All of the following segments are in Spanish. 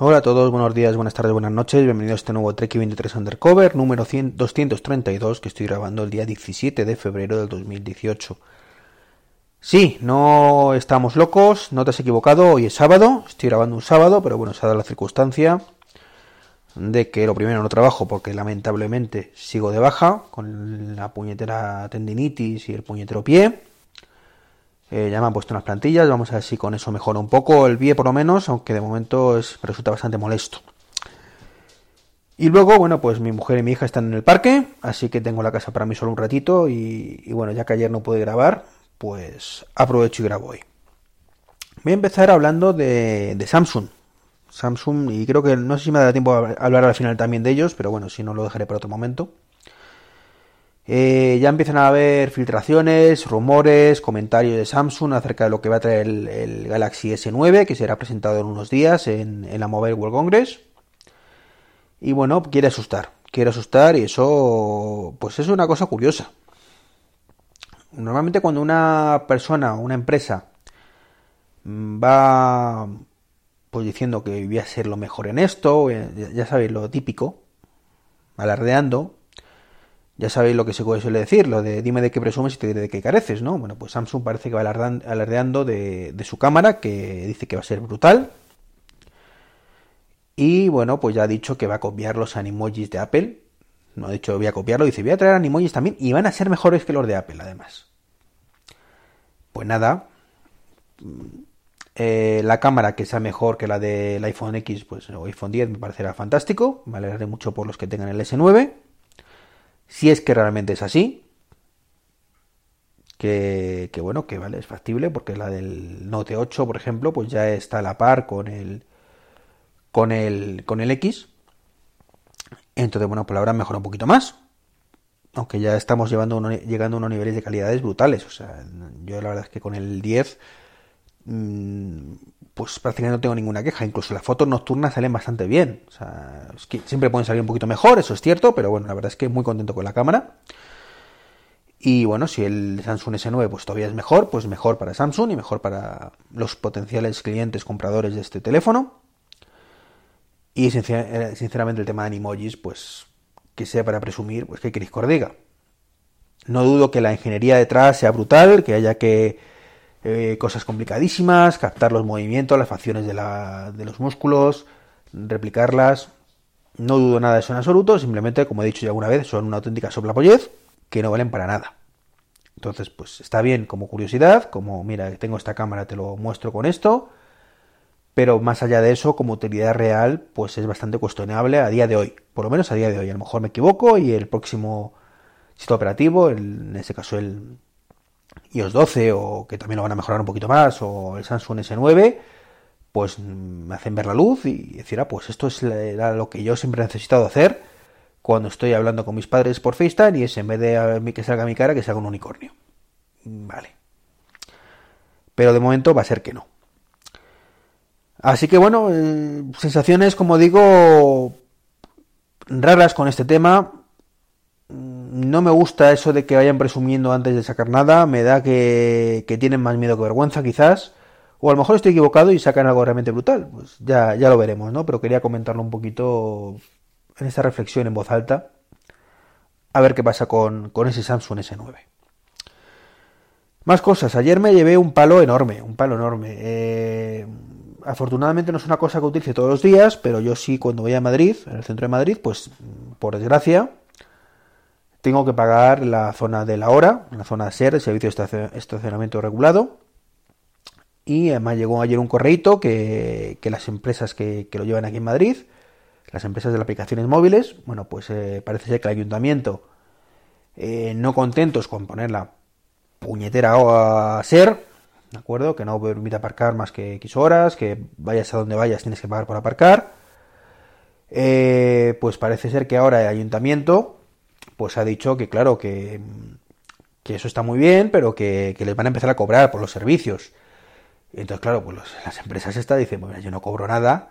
Hola a todos, buenos días, buenas tardes, buenas noches, bienvenidos a este nuevo Trek 23 Undercover número 100, 232 que estoy grabando el día 17 de febrero del 2018. Sí, no estamos locos, no te has equivocado, hoy es sábado, estoy grabando un sábado, pero bueno, se ha dado la circunstancia de que lo primero no trabajo porque lamentablemente sigo de baja con la puñetera tendinitis y el puñetero pie. Eh, ya me han puesto unas plantillas, vamos a ver si con eso mejora un poco el pie por lo menos, aunque de momento es, resulta bastante molesto. Y luego, bueno, pues mi mujer y mi hija están en el parque, así que tengo la casa para mí solo un ratito y, bueno, ya que ayer no pude grabar, pues aprovecho y grabo hoy. Voy a empezar hablando de, de Samsung. Samsung, y creo que no sé si me dará tiempo a hablar al final también de ellos, pero bueno, si no lo dejaré para otro momento. Eh, ya empiezan a haber filtraciones, rumores, comentarios de Samsung acerca de lo que va a traer el, Galaxy S9, que será presentado en unos días en, la Mobile World Congress. Y bueno, quiere asustar, quiere asustar y eso, pues es una cosa curiosa. Normalmente cuando una persona o una empresa va pues diciendo que voy a ser lo mejor en esto, ya sabéis lo típico, alardeando, ya sabéis lo que se suele decir, lo de dime de qué presumes y te diré de qué careces, ¿no? Bueno, pues Samsung parece que va alardeando de, su cámara, que dice que va a ser brutal. Y bueno, pues ya ha dicho que va a copiar los animojis de Apple. No ha dicho voy a copiarlo, dice voy a traer animojis también y van a ser mejores que los de Apple, además. Pues nada. Eh, la cámara que sea mejor que la del iPhone X, pues o iPhone 10 me parecerá fantástico. Me alegraré mucho por los que tengan el S9 si es que realmente es así, que, bueno, que vale, es factible, porque la del Note 8, por ejemplo, pues ya está a la par con el con el con el X. Entonces, bueno, pues la habrán mejorado un poquito más. Aunque ya estamos llevando llegando a unos niveles de calidades brutales. O sea, yo la verdad es que con el 10 pues prácticamente no tengo ninguna queja. Incluso las fotos nocturnas salen bastante bien. O sea, siempre pueden salir un poquito mejor, eso es cierto, pero bueno, la verdad es que muy contento con la cámara. Y bueno, si el Samsung S9 pues todavía es mejor, pues mejor para Samsung y mejor para los potenciales clientes compradores de este teléfono. Y eh, sinceramente el tema de animojis, pues que sea para presumir, pues que queréis que os diga. No dudo que la ingeniería detrás sea brutal, que haya que eh, cosas complicadísimas, captar los movimientos, las facciones de, los músculos, replicarlas. No dudo nada de eso en absoluto, simplemente, como he dicho ya alguna vez, son una auténtica soplapollez que no valen para nada. Entonces, pues está bien como curiosidad, como mira, tengo esta cámara, te lo muestro con esto, pero más allá de eso, como utilidad real, pues es bastante cuestionable a día de hoy, por lo menos a día de hoy. A lo mejor me equivoco y el próximo sistema operativo, en este caso el, iOS 12 o que también lo van a mejorar un poquito más o el Samsung S9 pues me hacen ver la luz y decir, ah, pues esto es lo que yo siempre he necesitado hacer cuando estoy hablando con mis padres por FaceTime y es en vez de que salga mi cara que salga un unicornio. Vale. Pero de momento va a ser que no. Así que bueno, eh, sensaciones, como digo, raras con este tema no me gusta eso de que vayan presumiendo antes de sacar nada, me da que, tienen más miedo que vergüenza quizás, o a lo mejor estoy equivocado y sacan algo realmente brutal, pues ya, ya lo veremos, ¿no? Pero quería comentarlo un poquito en esta reflexión en voz alta, a ver qué pasa con, ese Samsung S9. Más cosas, ayer me llevé un palo enorme, un palo enorme. Eh, afortunadamente no es una cosa que utilice todos los días, pero yo sí cuando voy a Madrid, en el centro de Madrid, pues por desgracia, tengo que pagar la zona de la hora, la zona SER, el servicio de estacionamiento regulado. Y además llegó ayer un correito que, las empresas que, lo llevan aquí en Madrid, las empresas de las aplicaciones móviles, bueno, pues eh, parece ser que el ayuntamiento, eh, no contentos con poner la puñetera SER, ¿de acuerdo? Que no permite aparcar más que X horas, que vayas a donde vayas tienes que pagar por aparcar. Eh, pues parece ser que ahora el ayuntamiento pues ha dicho que claro, que, eso está muy bien, pero que, les van a empezar a cobrar por los servicios. Entonces, claro, pues las empresas estas dicen, bueno, yo no cobro nada,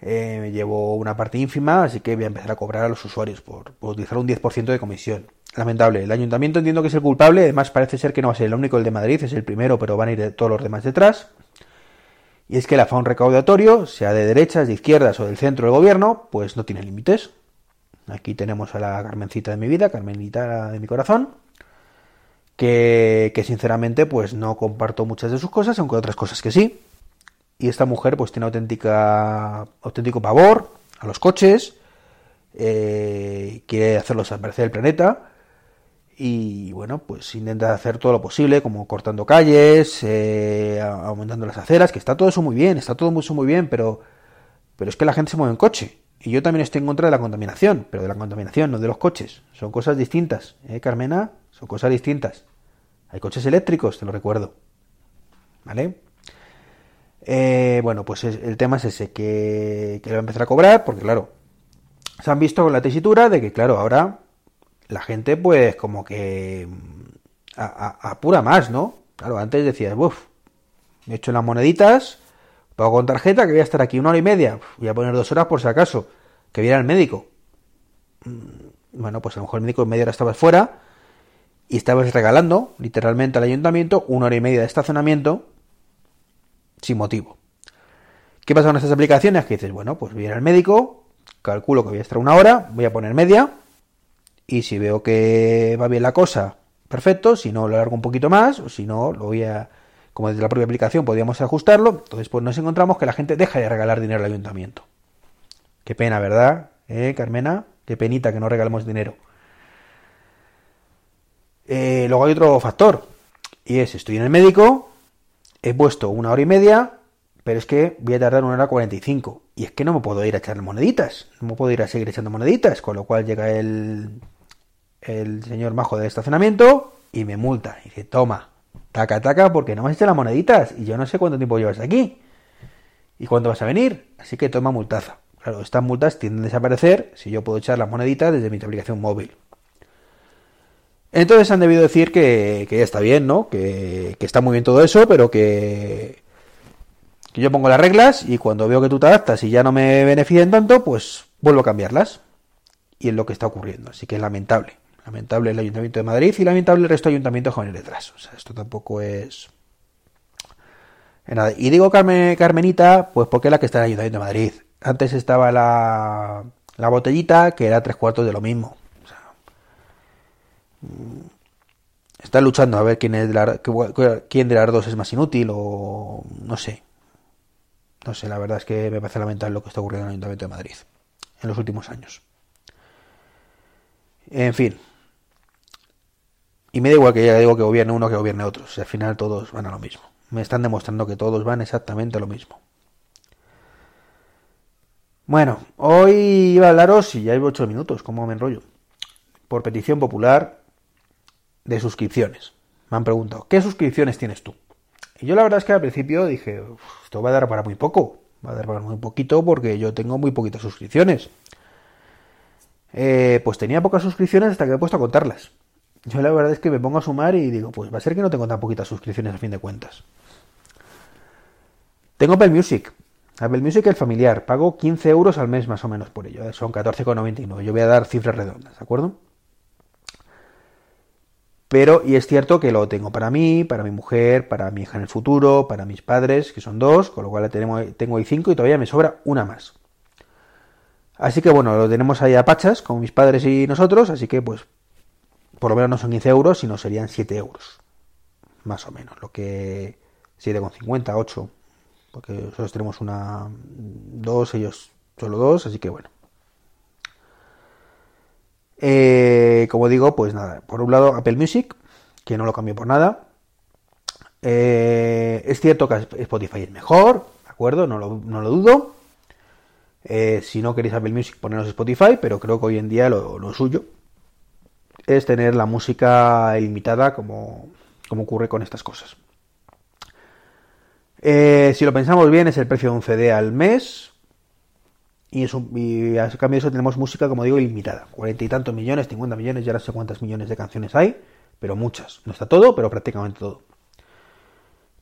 eh, llevo una parte ínfima, así que voy a empezar a cobrar a los usuarios por, utilizar un 10% de comisión. Lamentable. El ayuntamiento entiendo que es el culpable, además parece ser que no va a ser el único el de Madrid, es el primero, pero van a ir todos los demás detrás. Y es que el afán recaudatorio, sea de derechas, de izquierdas o del centro del gobierno, pues no tiene límites. Aquí tenemos a la Carmencita de mi vida, Carmenita de mi corazón, que, que sinceramente pues no comparto muchas de sus cosas, aunque otras cosas que sí. Y esta mujer pues tiene auténtica, auténtico pavor a los coches, eh, quiere hacerlos desaparecer del planeta y bueno, pues intenta hacer todo lo posible, como cortando calles, eh, aumentando las aceras, que está todo eso muy bien, está todo muy, muy bien, pero, pero es que la gente se mueve en coche. Y yo también estoy en contra de la contaminación, pero de la contaminación, no de los coches. Son cosas distintas, ¿eh, Carmena? Son cosas distintas. Hay coches eléctricos, te lo recuerdo. ¿Vale? Eh, bueno, pues el tema es ese, que, que va a empezar a cobrar, porque claro, se han visto con la tesitura de que, claro, ahora la gente pues como que mm, apura más, ¿no? Claro, antes decías, uff, me he hecho las moneditas, pago con tarjeta, que voy a estar aquí una hora y media, voy a poner dos horas por si acaso, que viera el médico. Mm, bueno, pues a lo mejor el médico en media hora estabas fuera y estabas regalando literalmente al ayuntamiento una hora y media de estacionamiento sin motivo. ¿Qué pasa con estas aplicaciones? Que dices, bueno, pues voy a ir al médico, calculo que voy a estar una hora, voy a poner media, y si veo que va bien la cosa, perfecto, si no lo alargo un poquito más, o si no, lo voy a, como desde la propia aplicación podríamos ajustarlo, entonces pues nos encontramos que la gente deja de regalar dinero al ayuntamiento. Qué pena, ¿verdad? ¿Eh, Carmena? Qué penita que no regalemos dinero. Eh, luego hay otro factor, y es, estoy en el médico, he puesto una hora y media, pero es que voy a tardar una hora cuarenta y cinco. Y es que no me puedo ir a echar moneditas, no me puedo ir a seguir echando moneditas, con lo cual llega el, el señor majo del estacionamiento y me multa. Y dice, toma, taca, taca, porque no me has hecho las moneditas y yo no sé cuánto tiempo llevas aquí. ¿Y cuándo vas a venir? Así que toma multaza. Claro, estas multas tienden a desaparecer si yo puedo echar las moneditas desde mi aplicación móvil. Entonces han debido decir que, ya está bien, ¿no? Que, que, está muy bien todo eso, pero que, que yo pongo las reglas y cuando veo que tú te adaptas y ya no me benefician tanto, pues vuelvo a cambiarlas. Y es lo que está ocurriendo. Así que es lamentable. Lamentable el Ayuntamiento de Madrid y lamentable el resto de ayuntamientos con el detrás. O sea, esto tampoco es... Nada. Y digo Carmen, Carmenita, pues porque es la que está en el Ayuntamiento de Madrid. Antes estaba la, botellita, que era tres cuartos de lo mismo. O sea, mm, está luchando a ver quién, es la, quién de las dos es más inútil o no sé. No sé, la verdad es que me parece lamentable lo que está ocurriendo en el Ayuntamiento de Madrid en los últimos años. En fin, y me da igual que ya digo que gobierne uno que gobierne otro. al final todos van a lo mismo. Me están demostrando que todos van exactamente a lo mismo. Bueno, hoy iba a hablaros, y ya llevo ocho minutos, como me enrollo, por petición popular de suscripciones. Me han preguntado, ¿qué suscripciones tienes tú? Y yo la verdad es que al principio dije, esto va a dar para muy poco, va a dar para muy poquito porque yo tengo muy poquitas suscripciones. Eh, pues tenía pocas suscripciones hasta que me he puesto a contarlas. Yo la verdad es que me pongo a sumar y digo, pues va a ser que no tengo tan poquitas suscripciones a fin de cuentas. Tengo Apple Music. Apple Music el familiar. Pago 15 euros al mes más o menos por ello. ¿eh? Son 14,99. Yo voy a dar cifras redondas, ¿de acuerdo? Pero, y es cierto que lo tengo para mí, para mi mujer, para mi hija en el futuro, para mis padres, que son dos, con lo cual tengo, tengo ahí cinco y todavía me sobra una más. Así que bueno, lo tenemos ahí a pachas, con mis padres y nosotros, así que pues por lo menos no son 15 euros, sino serían 7 euros. Más o menos. Lo que 7,50, 8. Porque nosotros tenemos una. Dos, ellos solo dos, así que bueno. Eh, como digo, pues nada. Por un lado, Apple Music, que no lo cambio por nada. Eh, es cierto que Spotify es mejor, ¿de acuerdo? No lo, dudo. Eh, si no queréis Apple Music, poneros Spotify, pero creo que hoy en día lo, lo suyo es tener la música ilimitada como, como ocurre con estas cosas. Eh, si lo pensamos bien, es el precio de un CD al mes. Y, es y a cambio de eso tenemos música, como digo, ilimitada. Cuarenta y tantos millones, 50 millones, ya no sé cuántas millones de canciones hay, pero muchas. No está todo, pero prácticamente todo.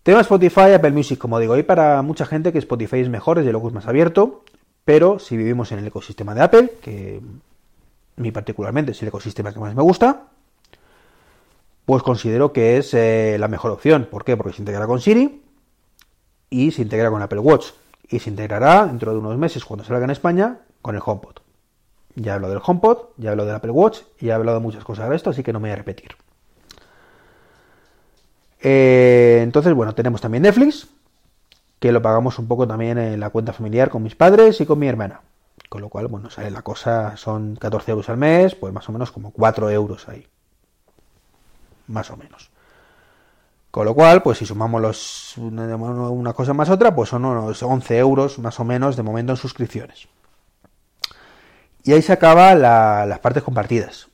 Tema Spotify, Apple Music, como digo, hay para mucha gente que Spotify es mejor, desde luego es más abierto, pero si vivimos en el ecosistema de Apple, que mí particularmente es el ecosistema que más me gusta, pues considero que es eh, la mejor opción. ¿Por qué? Porque se integra con Siri, y se integra con Apple Watch. Y se integrará dentro de unos meses, cuando salga en España, con el HomePod. Ya hablo del HomePod, ya hablo del Apple Watch y ya he hablado de muchas cosas de esto, así que no me voy a repetir. Eh, entonces, bueno, tenemos también Netflix, que lo pagamos un poco también en la cuenta familiar con mis padres y con mi hermana. Con lo cual, bueno, sale la cosa, son 14 euros al mes, pues más o menos como 4 euros ahí. Más o menos. Con lo cual, pues si sumamos los, una cosa más otra, pues son unos 11 euros más o menos de momento en suscripciones. Y ahí se acaba las partes compartidas.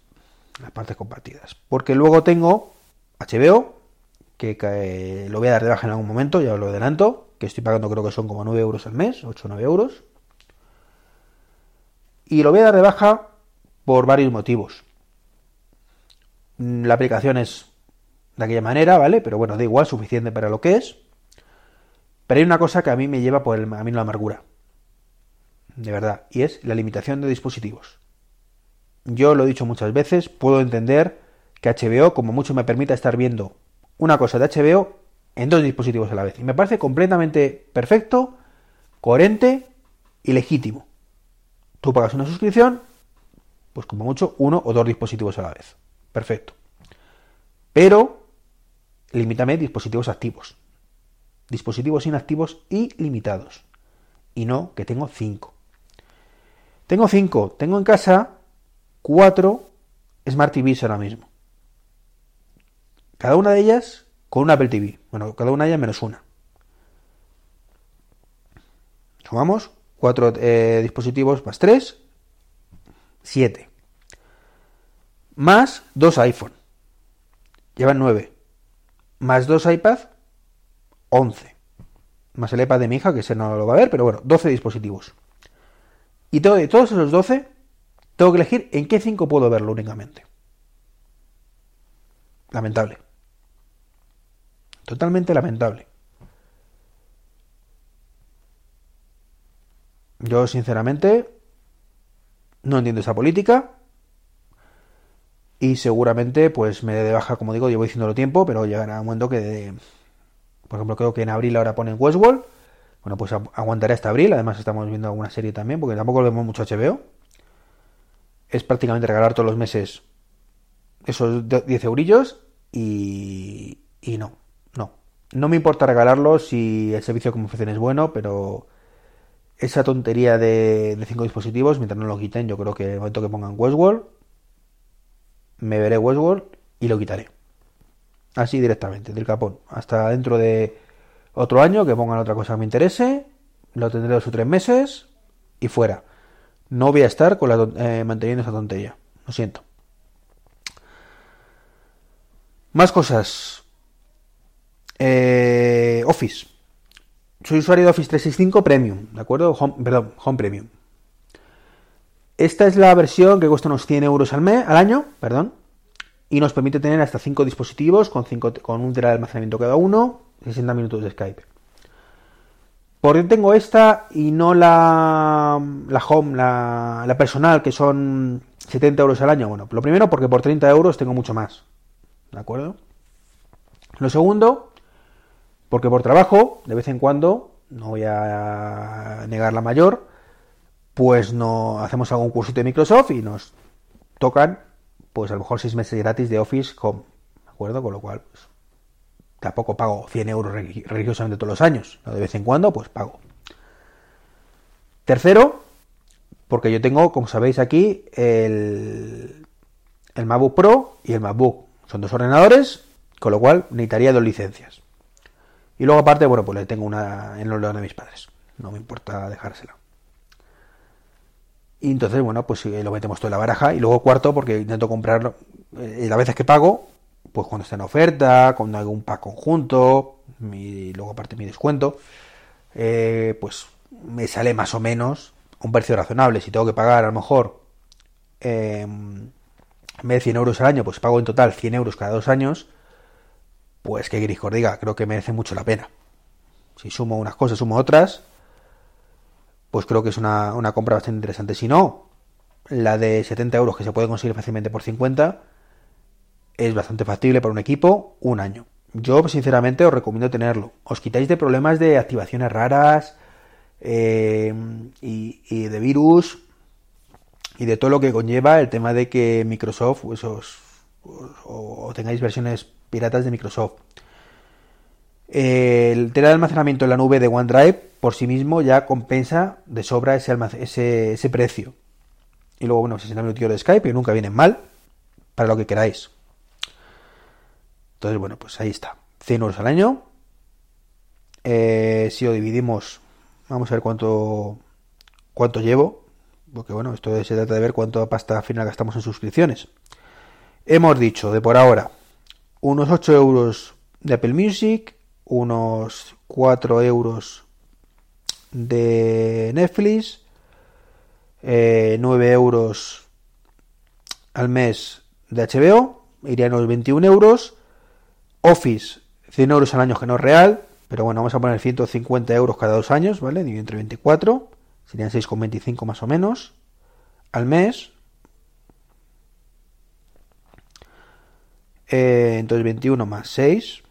Las partes compartidas. Porque luego tengo HBO, que lo voy a dar de baja en algún momento, ya lo adelanto, que estoy pagando creo que son como 9 euros al mes, 8 o 9 euros. Y lo voy a dar de baja por varios motivos. La aplicación es de aquella manera, ¿vale? Pero bueno, da igual, suficiente para lo que es. Pero hay una cosa que a mí me lleva por el camino la amargura. De verdad. Y es la limitación de dispositivos. Yo lo he dicho muchas veces, puedo entender que HBO como mucho me permita estar viendo una cosa de HBO en dos dispositivos a la vez. Y me parece completamente perfecto, coherente y legítimo. Tú pagas una suscripción, pues como mucho uno o dos dispositivos a la vez. Perfecto. Pero limítame dispositivos activos. Dispositivos inactivos y limitados. Y no que tengo cinco. Tengo cinco. Tengo en casa cuatro Smart TVs ahora mismo. Cada una de ellas con una Apple TV. Bueno, cada una de ellas menos una. Sumamos cuatro eh, dispositivos más tres, siete. Más dos iPhone. Llevan nueve. Más dos iPad, once. Más el iPad de mi hija, que ese no lo va a ver, pero bueno, doce dispositivos. Y de todos esos doce, tengo que elegir en qué cinco puedo verlo únicamente. Lamentable. Totalmente lamentable. Yo, sinceramente, no entiendo esa política. Y seguramente, pues me de baja, como digo, llevo diciéndolo tiempo, pero llegará un momento que, por ejemplo, creo que en abril ahora ponen Westworld. Bueno, pues aguantaré hasta abril. Además, estamos viendo alguna serie también, porque tampoco vemos mucho HBO. Es prácticamente regalar todos los meses esos 10 eurillos y, y no. No me importa regalarlo si el servicio como ofrecen es bueno, pero esa tontería de, cinco dispositivos, mientras no lo quiten, yo creo que en el momento que pongan Westworld, me veré Westworld y lo quitaré. Así directamente, del capón. Hasta dentro de otro año que pongan otra cosa que me interese, lo tendré dos o tres meses y fuera. No voy a estar con la, eh, manteniendo esa tontería. Lo siento. Más cosas. Eh, Office. Soy usuario de Office 365 Premium, ¿de acuerdo? perdón, Home Premium. Esta es la versión que cuesta unos 100 euros al, mes, al año, perdón, y nos permite tener hasta 5 dispositivos con, con un tera de almacenamiento cada uno, 60 minutos de Skype. ¿Por qué tengo esta y no la, la Home, la, la personal, que son 70 euros al año? Bueno, lo primero porque por 30 euros tengo mucho más, ¿de acuerdo? Lo segundo, porque por trabajo, de vez en cuando, no voy a negar la mayor, pues no hacemos algún curso de Microsoft y nos tocan, pues a lo mejor seis meses gratis de Office Home, ¿de acuerdo? Con lo cual, pues, tampoco pago 100 euros religiosamente todos los años, de vez en cuando, pues pago. Tercero, porque yo tengo, como sabéis aquí, el, el MacBook Pro y el MacBook. Son dos ordenadores, con lo cual necesitaría dos licencias. Y luego aparte, bueno, pues le tengo una en los de mis padres. No me importa dejársela. Y entonces, bueno, pues lo metemos todo en la baraja. Y luego cuarto, porque intento comprarlo. Eh, las veces que pago, pues cuando está en oferta, con algún pack conjunto, y luego aparte mi descuento, eh, pues me sale más o menos un precio razonable. Si tengo que pagar a lo mejor em, en de 100 euros al año, pues pago en total 100 euros cada dos años pues que gris diga, creo que merece mucho la pena. Si sumo unas cosas, sumo otras, pues creo que es una, compra bastante interesante. Si no, la de 70 euros que se puede conseguir fácilmente por 50 es bastante factible para un equipo un año. yo sinceramente os recomiendo tenerlo. Os quitáis de problemas de activaciones raras eh, y, de virus y de todo lo que conlleva el tema de que Microsoft pues, o, tengáis versiones piratas de Microsoft. El tener almacenamiento en la nube de OneDrive por sí mismo ya compensa de sobra ese, ese, precio. Y luego, bueno, 60 minutos de Skype, y nunca vienen mal, para lo que queráis. Entonces, bueno, pues ahí está. 100 euros al año. Eh, si lo dividimos, vamos a ver cuánto, cuánto llevo. Porque bueno, esto se trata de ver cuánto pasta final gastamos en suscripciones. Hemos dicho de por ahora unos 8 euros de Apple Music, unos 4 euros de Netflix, 9 eh, euros al mes de HBO, irían unos 21 euros. Office, 100 euros al año que no es real, pero bueno, vamos a poner 150 euros cada dos años, ¿vale? Dividido entre 24, serían 6,25 más o menos al mes. Eh, entonces 21 más 6.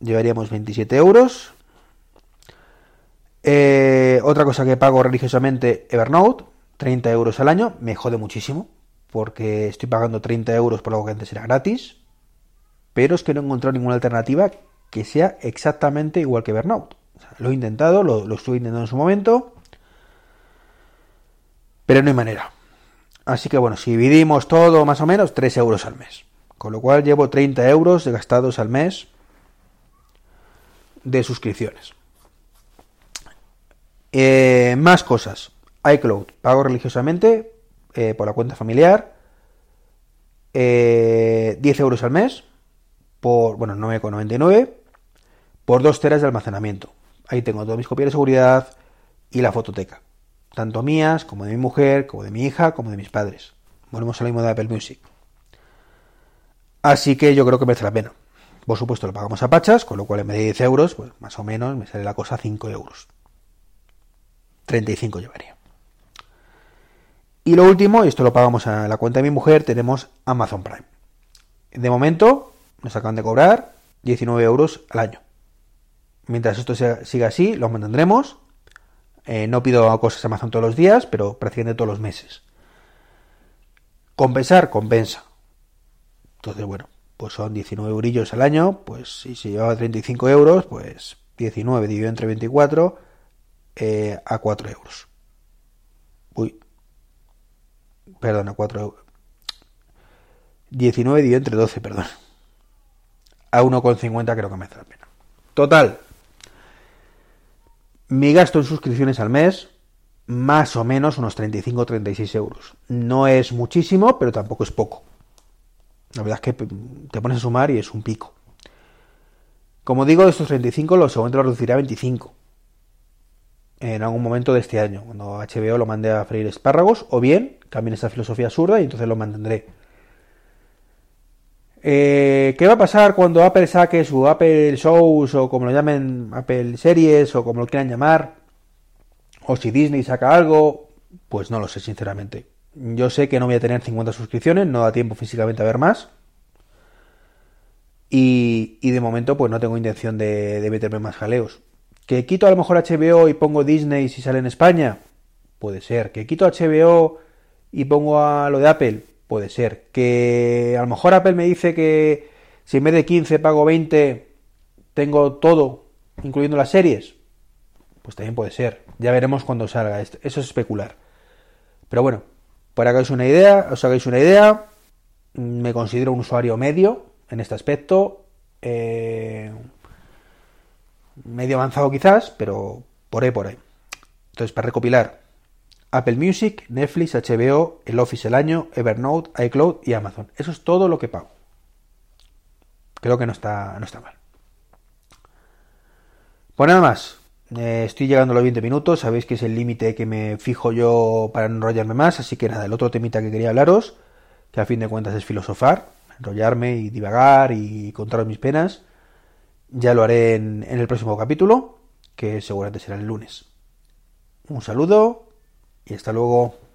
Llevaríamos 27 euros. Eh, otra cosa que pago religiosamente, Evernote, 30 euros al año, me jode muchísimo, porque estoy pagando 30 euros por algo que antes era gratis, pero es que no he encontrado ninguna alternativa que sea exactamente igual que Evernote. lo he intentado, lo, lo estuve intentando en su momento, pero no hay manera. Así que bueno, si dividimos todo más o menos, 3 euros al mes. Con lo cual llevo 30 euros gastados al mes de suscripciones. Eh, más cosas. iCloud, pago religiosamente eh, por la cuenta familiar. 10 eh, euros al mes. Por, bueno, 9,99. Por 2 teras de almacenamiento. Ahí tengo todas mis copias de seguridad y la fototeca. Tanto mías, como de mi mujer, como de mi hija, como de mis padres. Volvemos a lo mismo de Apple Music. Así que yo creo que merece la pena. Por supuesto lo pagamos a pachas, con lo cual en vez de 10 euros, pues más o menos me sale la cosa a 5 euros. 35 llevaría. Y lo último, y esto lo pagamos a la cuenta de mi mujer, tenemos Amazon Prime. De momento nos acaban de cobrar 19 euros al año. Mientras esto siga así, lo mantendremos. Eh, no pido cosas a Amazon todos los días, pero prácticamente todos los meses. Compensar, compensa. Entonces, bueno, pues son 19 eurillos al año, pues si se llevaba 35 euros, pues 19 dividido entre 24 eh, a 4 euros. Uy. Perdón, a 4 euros. 19 dividido entre 12, perdón. A 1,50 creo que me hace la pena. Total. Mi gasto en suscripciones al mes, más o menos unos 35-36 euros. No es muchísimo, pero tampoco es poco. La verdad es que te pones a sumar y es un pico. Como digo, de estos 35 los seguramente lo reduciré a 25 en algún momento de este año, cuando HBO lo mande a freír espárragos, o bien cambien esa filosofía absurda y entonces lo mantendré. Eh, ¿Qué va a pasar cuando Apple saque su Apple Shows o como lo llamen Apple Series o como lo quieran llamar? O si Disney saca algo, pues no lo sé sinceramente. Yo sé que no voy a tener 50 suscripciones, no da tiempo físicamente a ver más. Y, de momento pues no tengo intención de, de meterme más jaleos. ¿Que quito a lo mejor HBO y pongo Disney si sale en España? Puede ser. ¿Que quito HBO y pongo a lo de Apple? Puede ser. ¿Que a lo mejor Apple me dice que si en vez de 15 pago 20, tengo todo, incluyendo las series? Pues también puede ser. Ya veremos cuando salga esto. Eso es especular. Pero bueno, para que hagáis una idea, os hagáis una idea, me considero un usuario medio en este aspecto. Eh, medio avanzado quizás, pero por ahí, por ahí. Entonces, para recopilar, Apple Music, Netflix, HBO, el Office el año, Evernote, iCloud y Amazon. Eso es todo lo que pago. Creo que no está, no está mal. Pues nada más. Eh, estoy llegando a los 20 minutos. Sabéis que es el límite que me fijo yo para enrollarme más. Así que nada, el otro temita que quería hablaros, que a fin de cuentas es filosofar, enrollarme y divagar y contaros mis penas ya lo haré en, el próximo capítulo, que seguramente será el lunes. Un saludo y hasta luego.